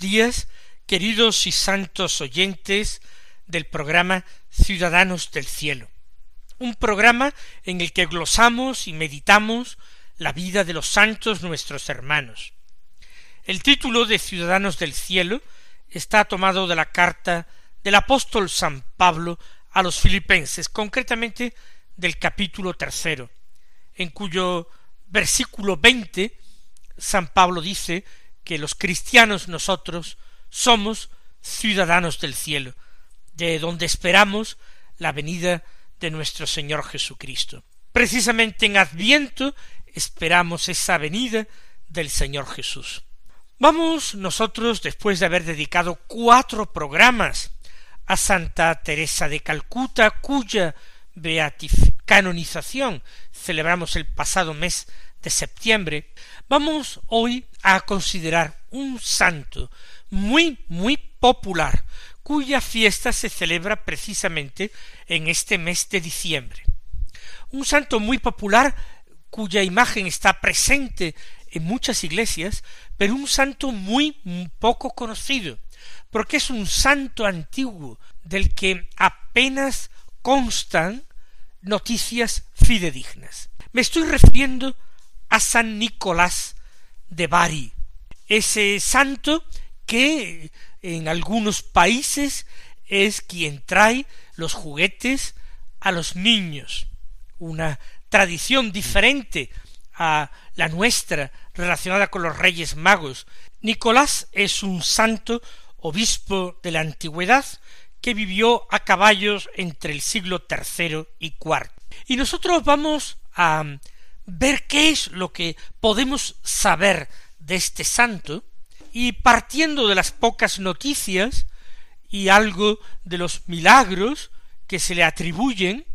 Días, queridos y santos oyentes del programa Ciudadanos del Cielo, un programa en el que glosamos y meditamos la vida de los santos nuestros hermanos. El título de Ciudadanos del Cielo está tomado de la carta del apóstol San Pablo a los filipenses, concretamente del capítulo tercero, en cuyo versículo veinte San Pablo dice que los cristianos nosotros somos ciudadanos del cielo, de donde esperamos la venida de nuestro Señor Jesucristo. Precisamente en Adviento esperamos esa venida del Señor Jesús. Vamos nosotros, después de haber dedicado cuatro programas a Santa Teresa de Calcuta, cuya canonización celebramos el pasado mes de septiembre, vamos hoy a considerar un santo muy, muy popular, cuya fiesta se celebra precisamente en este mes de diciembre. Un santo muy popular cuya imagen está presente en muchas iglesias, pero un santo muy poco conocido, porque es un santo antiguo del que apenas constan noticias fidedignas. Me estoy refiriendo a San Nicolás de Bari, ese santo que en algunos países es quien trae los juguetes a los niños, una tradición diferente a la nuestra relacionada con los reyes magos. Nicolás es un santo obispo de la antigüedad que vivió a caballos entre el siglo tercero y cuarto. Y nosotros vamos a ver qué es lo que podemos saber de este santo, y partiendo de las pocas noticias y algo de los milagros que se le atribuyen,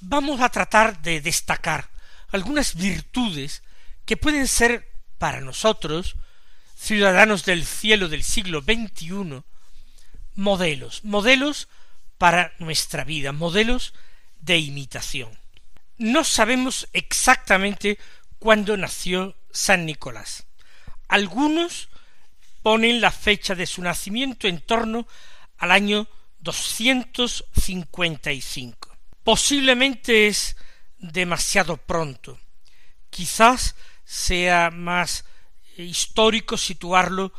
vamos a tratar de destacar algunas virtudes que pueden ser para nosotros, ciudadanos del cielo del siglo XXI, modelos, modelos para nuestra vida, modelos de imitación. No sabemos exactamente cuándo nació San Nicolás. Algunos ponen la fecha de su nacimiento en torno al año 255. Posiblemente es demasiado pronto. Quizás sea más histórico situarlo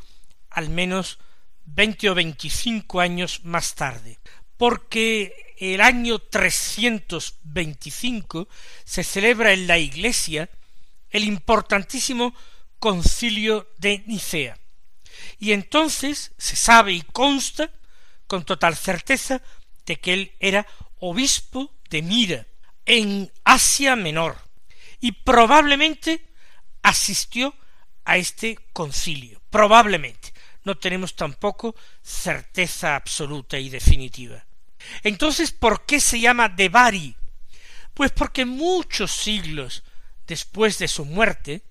al menos veinte o veinticinco años más tarde, porque el año 325 se celebra en la Iglesia el importantísimo concilio de Nicea. Y entonces se sabe y consta con total certeza de que él era obispo de Mira, en Asia Menor, y probablemente asistió a este concilio. Probablemente. No tenemos tampoco certeza absoluta y definitiva. Entonces, ¿por qué se llama de Bari? Pues porque muchos siglos después de su muerte,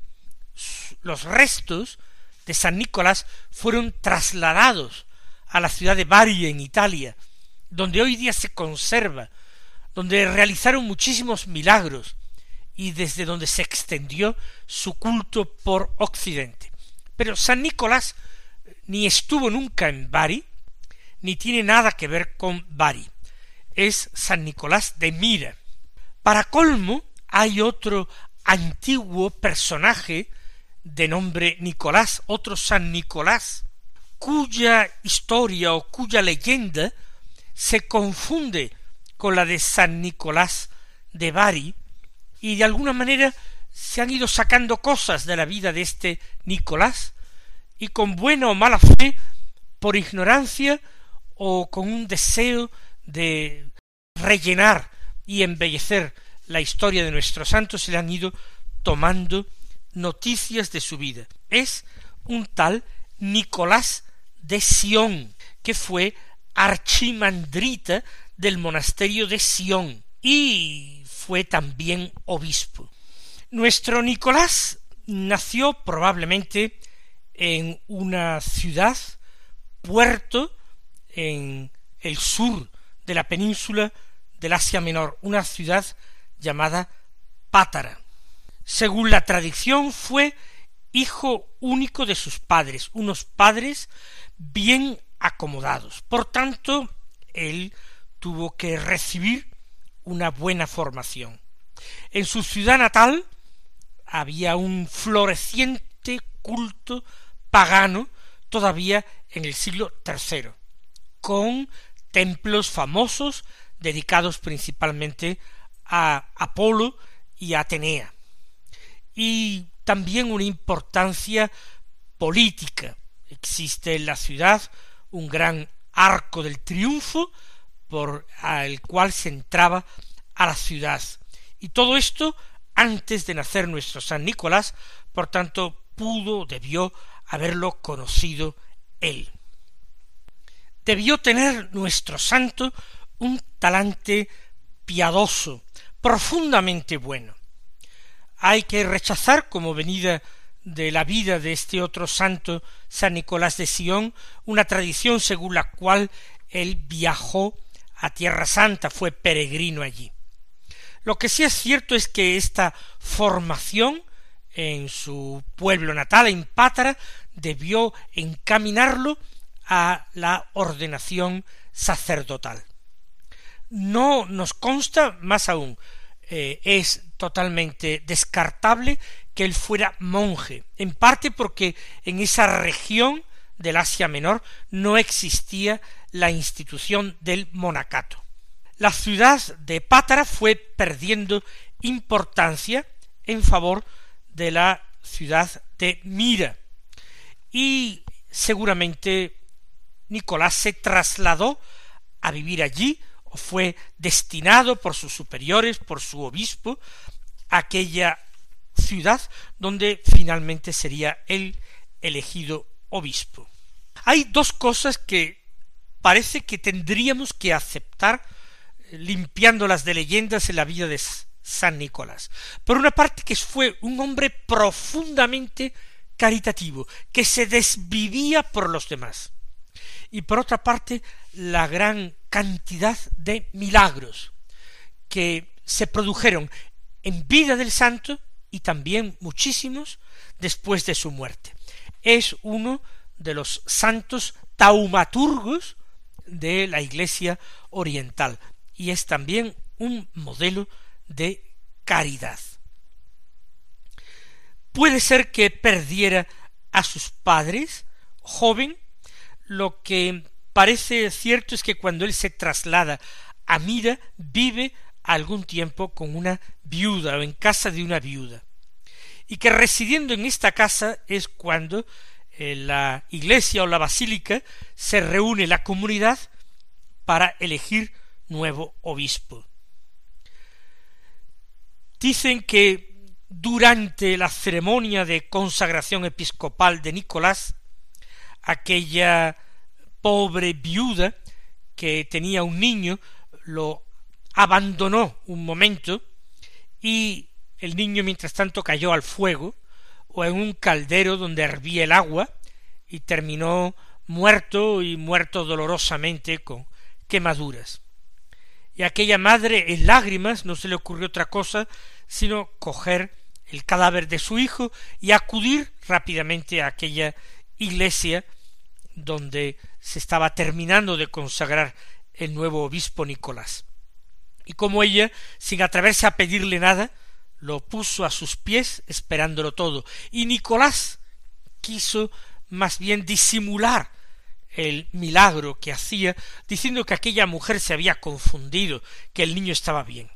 los restos de San Nicolás fueron trasladados a la ciudad de Bari en Italia, donde hoy día se conserva, donde realizaron muchísimos milagros y desde donde se extendió su culto por Occidente. Pero San Nicolás ni estuvo nunca en Bari, ni tiene nada que ver con Bari. Es San Nicolás de Mira. Para colmo, hay otro antiguo personaje de nombre Nicolás, otro San Nicolás, cuya historia o cuya leyenda se confunde con la de San Nicolás de Bari y de alguna manera se han ido sacando cosas de la vida de este Nicolás, y con buena o mala fe, por ignorancia o con un deseo de rellenar y embellecer la historia de nuestros santos, se le han ido tomando noticias de su vida. Es un tal Nicolás de Sion, que fue archimandrita del monasterio de Sion y fue también obispo. Nuestro Nicolás nació probablemente en una ciudad, puerto, en el sur de la península del Asia Menor, una ciudad llamada Pátara. Según la tradición, fue hijo único de sus padres, unos padres bien acomodados. Por tanto, él tuvo que recibir una buena formación. En su ciudad natal había un floreciente culto pagano todavía en el siglo III, con templos famosos dedicados principalmente a Apolo y a Atenea, y también una importancia política. Existe en la ciudad un gran arco del triunfo por el cual se entraba a la ciudad. Y todo esto antes de nacer nuestro San Nicolás, por tanto pudo, debió haberlo conocido él. Debió tener nuestro santo un talante piadoso, profundamente bueno. Hay que rechazar como venida de la vida de este otro santo, San Nicolás de Sion, una tradición según la cual él viajó a Tierra Santa, fue peregrino allí. Lo que sí es cierto es que esta formación en su pueblo natal, en Pátara, debió encaminarlo a la ordenación sacerdotal. No nos consta, más aún, eh, es totalmente descartable que él fuera monje, en parte porque en esa región del Asia Menor no existía la institución del monacato. La ciudad de Pátara fue perdiendo importancia en favor de la ciudad de Mira, y seguramente Nicolás se trasladó a vivir allí, o fue destinado por sus superiores, por su obispo, a aquella ciudad donde finalmente sería él elegido obispo. Hay dos cosas que parece que tendríamos que aceptar eh, limpiándolas de leyendas en la vida de San Nicolás. Por una parte que fue un hombre profundamente caritativo, que se desvivía por los demás. Y por otra parte, la gran cantidad de milagros que se produjeron en vida del santo y también muchísimos después de su muerte. Es uno de los santos taumaturgos de la Iglesia oriental y es también un modelo de caridad. Puede ser que perdiera a sus padres joven, lo que parece cierto es que cuando él se traslada a Mira vive algún tiempo con una viuda o en casa de una viuda y que residiendo en esta casa es cuando en la iglesia o la basílica se reúne la comunidad para elegir nuevo obispo. Dicen que durante la ceremonia de consagración episcopal de Nicolás, aquella pobre viuda que tenía un niño lo abandonó un momento y el niño mientras tanto cayó al fuego o en un caldero donde hervía el agua y terminó muerto y muerto dolorosamente con quemaduras. Y aquella madre en lágrimas no se le ocurrió otra cosa sino coger el cadáver de su hijo y acudir rápidamente a aquella iglesia donde se estaba terminando de consagrar el nuevo obispo Nicolás. Y como ella, sin atreverse a pedirle nada, lo puso a sus pies esperándolo todo. Y Nicolás quiso más bien disimular el milagro que hacía, diciendo que aquella mujer se había confundido, que el niño estaba bien.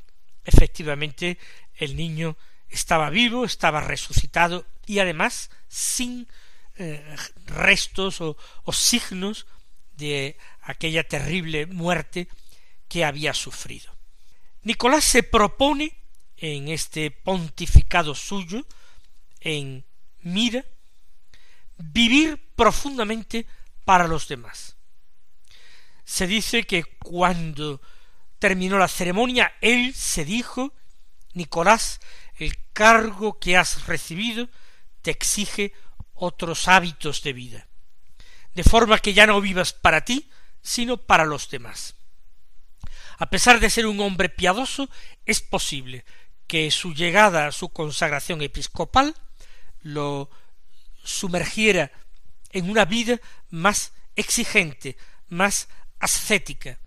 Efectivamente, el niño estaba vivo, estaba resucitado y además sin eh, restos o, o signos de aquella terrible muerte que había sufrido. Nicolás se propone en este pontificado suyo, en Mira, vivir profundamente para los demás. Se dice que cuando terminó la ceremonia, él se dijo, Nicolás, el cargo que has recibido te exige otros hábitos de vida, de forma que ya no vivas para ti, sino para los demás. A pesar de ser un hombre piadoso, es posible que su llegada a su consagración episcopal lo sumergiera en una vida más exigente, más ascética,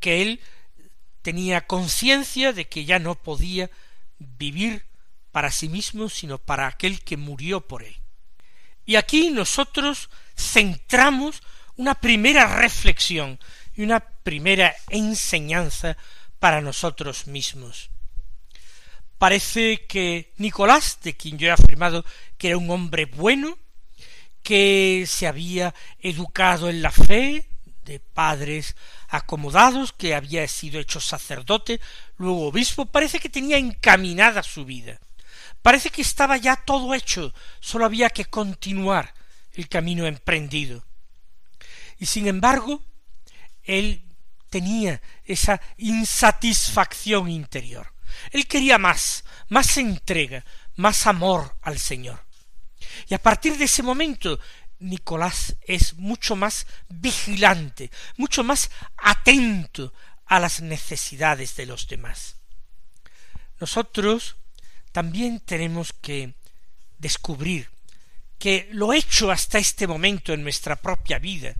que él tenía conciencia de que ya no podía vivir para sí mismo, sino para aquel que murió por él. Y aquí nosotros centramos una primera reflexión y una primera enseñanza para nosotros mismos. Parece que Nicolás, de quien yo he afirmado que era un hombre bueno, que se había educado en la fe, de padres acomodados, que había sido hecho sacerdote, luego obispo, parece que tenía encaminada su vida. Parece que estaba ya todo hecho, sólo había que continuar el camino emprendido. Y sin embargo, él tenía esa insatisfacción interior. Él quería más, más entrega, más amor al Señor. Y a partir de ese momento Nicolás es mucho más vigilante, mucho más atento a las necesidades de los demás. Nosotros también tenemos que descubrir que lo hecho hasta este momento en nuestra propia vida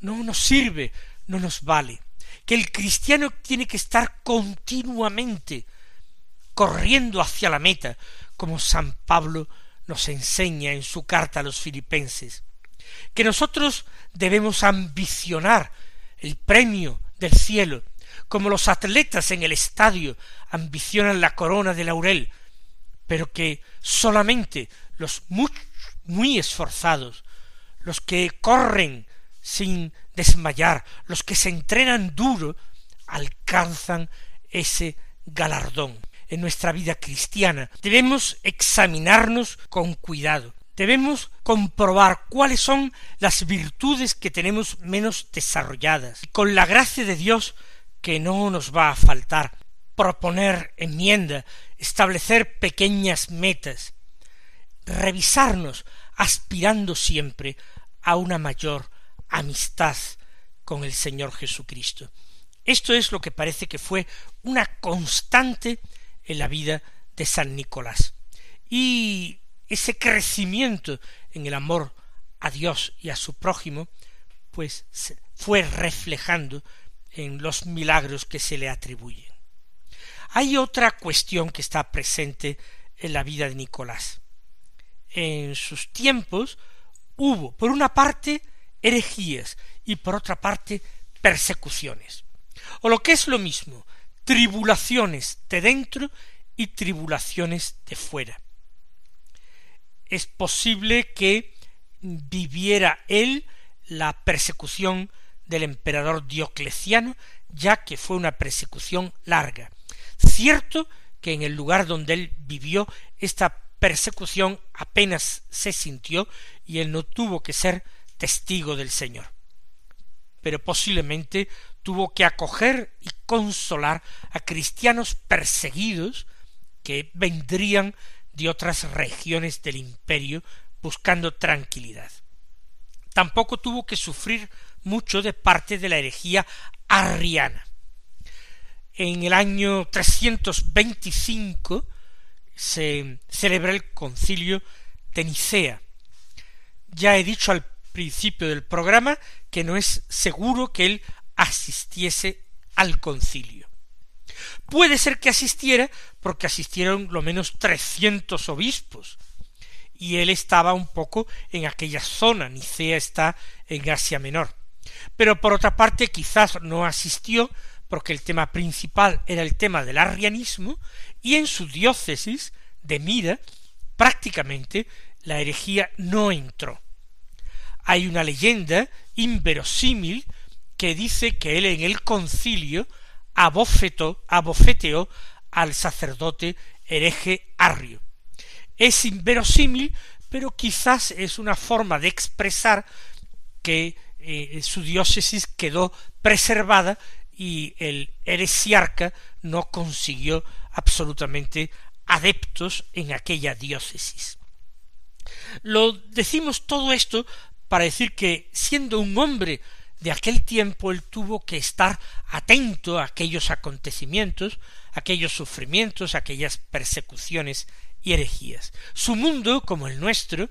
no nos sirve, no nos vale, que el cristiano tiene que estar continuamente corriendo hacia la meta, como San Pablo nos enseña en su carta a los filipenses, que nosotros debemos ambicionar el premio del cielo, como los atletas en el estadio ambicionan la corona de laurel, pero que solamente los muy, esforzados, los que corren sin desmayar, los que se entrenan duro, alcanzan ese galardón en nuestra vida cristiana. Debemos examinarnos con cuidado. Debemos comprobar cuáles son las virtudes que tenemos menos desarrolladas. Y con la gracia de Dios que no nos va a faltar, proponer enmienda, establecer pequeñas metas, revisarnos, aspirando siempre a una mayor amistad con el Señor Jesucristo. Esto es lo que parece que fue una constante en la vida de San Nicolás. Y ese crecimiento en el amor a Dios y a su prójimo, pues fue reflejando en los milagros que se le atribuyen. Hay otra cuestión que está presente en la vida de Nicolás. En sus tiempos hubo, por una parte, herejías y por otra parte, persecuciones. O lo que es lo mismo, tribulaciones de dentro y tribulaciones de fuera. Es posible que viviera él la persecución del emperador Diocleciano, ya que fue una persecución larga. Cierto que en el lugar donde él vivió esta persecución apenas se sintió y él no tuvo que ser testigo del Señor. Pero posiblemente tuvo que acoger y consolar a cristianos perseguidos que vendrían de otras regiones del imperio buscando tranquilidad. Tampoco tuvo que sufrir mucho de parte de la herejía arriana. En el año 325 se celebra el concilio de Nicea. Ya he dicho al principio del programa que no es seguro que él asistiese al concilio. Puede ser que asistiera porque asistieron lo menos trescientos obispos, y él estaba un poco en aquella zona, Nicea está en Asia Menor. Pero por otra parte quizás no asistió porque el tema principal era el tema del arrianismo, y en su diócesis de Mira, prácticamente la herejía no entró. Hay una leyenda inverosímil que dice que él en el concilio abofetó, abofeteó al sacerdote hereje Arrio. Es inverosímil, pero quizás es una forma de expresar que eh, su diócesis quedó preservada y el heresiarca no consiguió absolutamente adeptos en aquella diócesis. Lo decimos todo esto para decir que siendo un hombre de aquel tiempo él tuvo que estar atento a aquellos acontecimientos, aquellos sufrimientos, aquellas persecuciones y herejías. Su mundo, como el nuestro,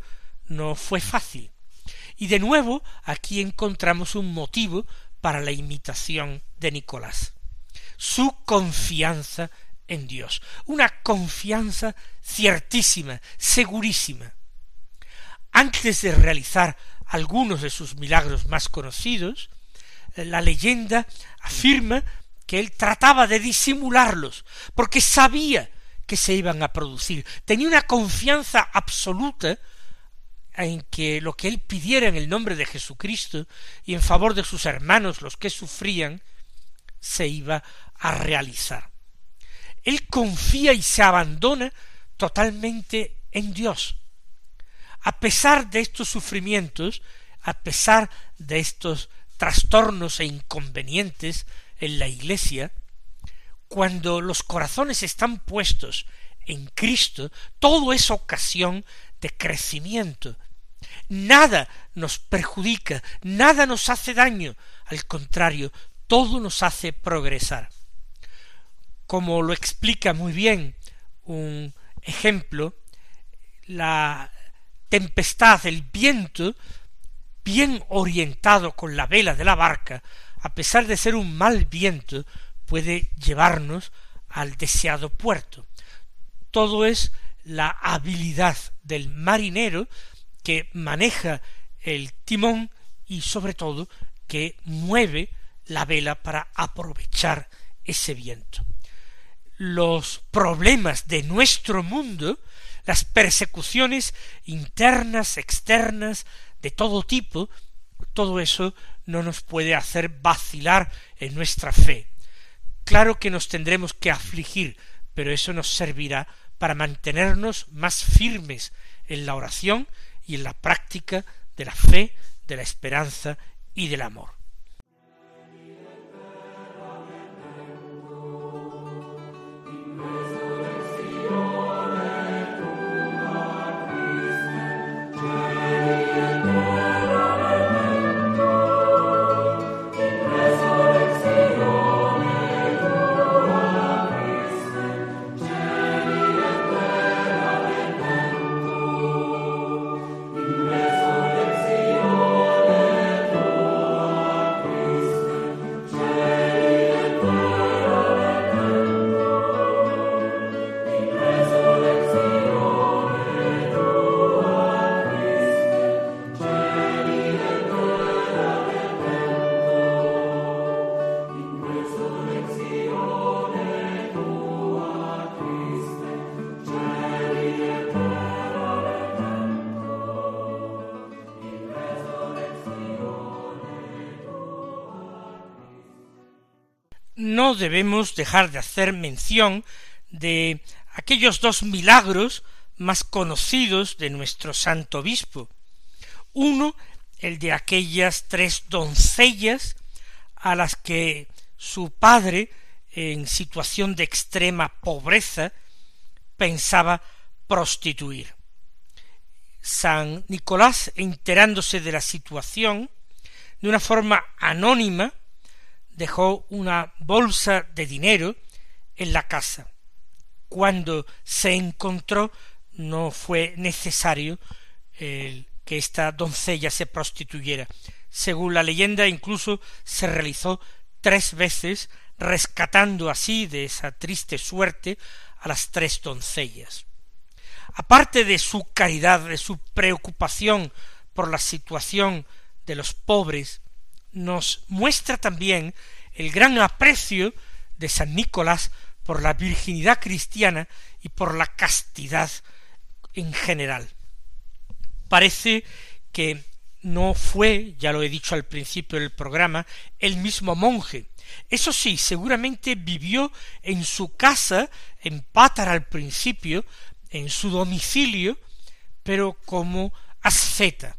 no fue fácil. Y de nuevo aquí encontramos un motivo para la imitación de Nicolás. Su confianza en Dios, una confianza ciertísima, segurísima. Antes de realizar algunos de sus milagros más conocidos, la leyenda afirma que él trataba de disimularlos, porque sabía que se iban a producir. Tenía una confianza absoluta en que lo que él pidiera en el nombre de Jesucristo y en favor de sus hermanos, los que sufrían, se iba a realizar. Él confía y se abandona totalmente en Dios. A pesar de estos sufrimientos, a pesar de estos trastornos e inconvenientes en la Iglesia, cuando los corazones están puestos en Cristo, todo es ocasión de crecimiento. Nada nos perjudica, nada nos hace daño, al contrario, todo nos hace progresar. Como lo explica muy bien un ejemplo, la tempestad, el viento, bien orientado con la vela de la barca, a pesar de ser un mal viento, puede llevarnos al deseado puerto. Todo es la habilidad del marinero que maneja el timón y sobre todo que mueve la vela para aprovechar ese viento. Los problemas de nuestro mundo, las persecuciones internas, externas, de todo tipo, todo eso no nos puede hacer vacilar en nuestra fe. Claro que nos tendremos que afligir, pero eso nos servirá para mantenernos más firmes en la oración y en la práctica de la fe, de la esperanza y del amor. No debemos dejar de hacer mención de aquellos dos milagros más conocidos de nuestro santo obispo. Uno, el de aquellas tres doncellas a las que su padre, en situación de extrema pobreza, pensaba prostituir. San Nicolás, enterándose de la situación, de una forma anónima, dejó una bolsa de dinero en la casa. Cuando se encontró no fue necesario que esta doncella se prostituyera. Según la leyenda, incluso se realizó tres veces, rescatando así de esa triste suerte a las tres doncellas. Aparte de su caridad, de su preocupación por la situación de los pobres, nos muestra también el gran aprecio de San Nicolás por la virginidad cristiana y por la castidad en general. Parece que no fue, ya lo he dicho al principio del programa, el mismo monje. Eso sí, seguramente vivió en su casa, en Pátara al principio, en su domicilio, pero como asceta,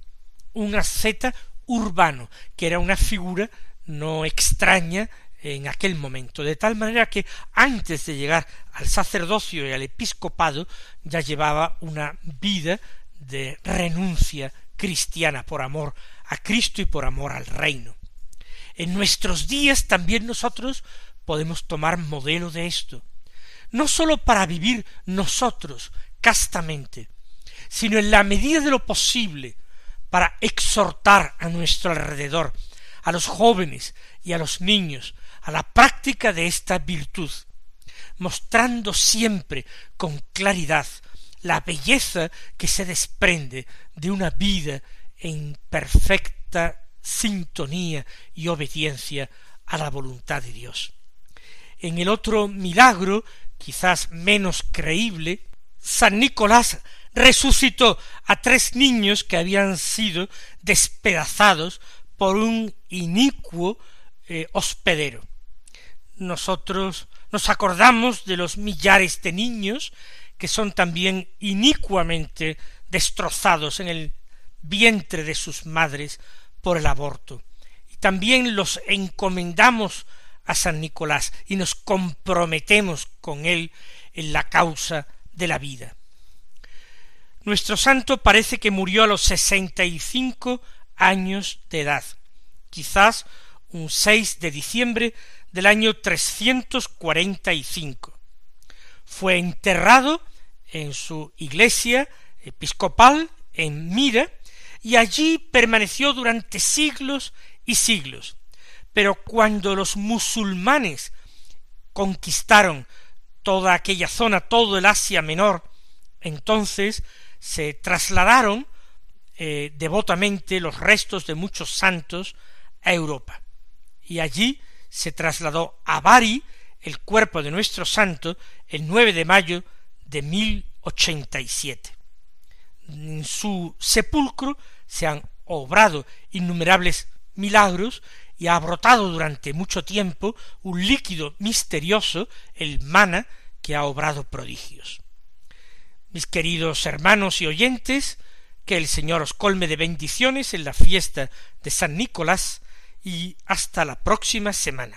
un asceta urbano, que era una figura no extraña en aquel momento, de tal manera que antes de llegar al sacerdocio y al episcopado ya llevaba una vida de renuncia cristiana por amor a Cristo y por amor al reino. En nuestros días también nosotros podemos tomar modelo de esto, no sólo para vivir nosotros castamente, sino en la medida de lo posible para exhortar a nuestro alrededor, a los jóvenes y a los niños, a la práctica de esta virtud, mostrando siempre con claridad la belleza que se desprende de una vida en perfecta sintonía y obediencia a la voluntad de Dios. En el otro milagro, quizás menos creíble, San Nicolás resucitó a tres niños que habían sido despedazados por un inicuo eh, hospedero. Nosotros nos acordamos de los millares de niños que son también inicuamente destrozados en el vientre de sus madres por el aborto. Y también los encomendamos a San Nicolás y nos comprometemos con él en la causa de la vida. Nuestro santo parece que murió a los sesenta y cinco años de edad, quizás un 6 de diciembre del año 345. Fue enterrado en su iglesia episcopal en Mira y allí permaneció durante siglos y siglos. Pero cuando los musulmanes conquistaron toda aquella zona, todo el Asia Menor, entonces se trasladaron eh, devotamente los restos de muchos santos a Europa. Y allí se trasladó a Bari el cuerpo de nuestro santo el 9 de mayo de 1087. En su sepulcro se han obrado innumerables milagros y ha brotado durante mucho tiempo un líquido misterioso, el mana, que ha obrado prodigios. Mis queridos hermanos y oyentes, que el Señor os colme de bendiciones en la fiesta de San Nicolás y hasta la próxima semana.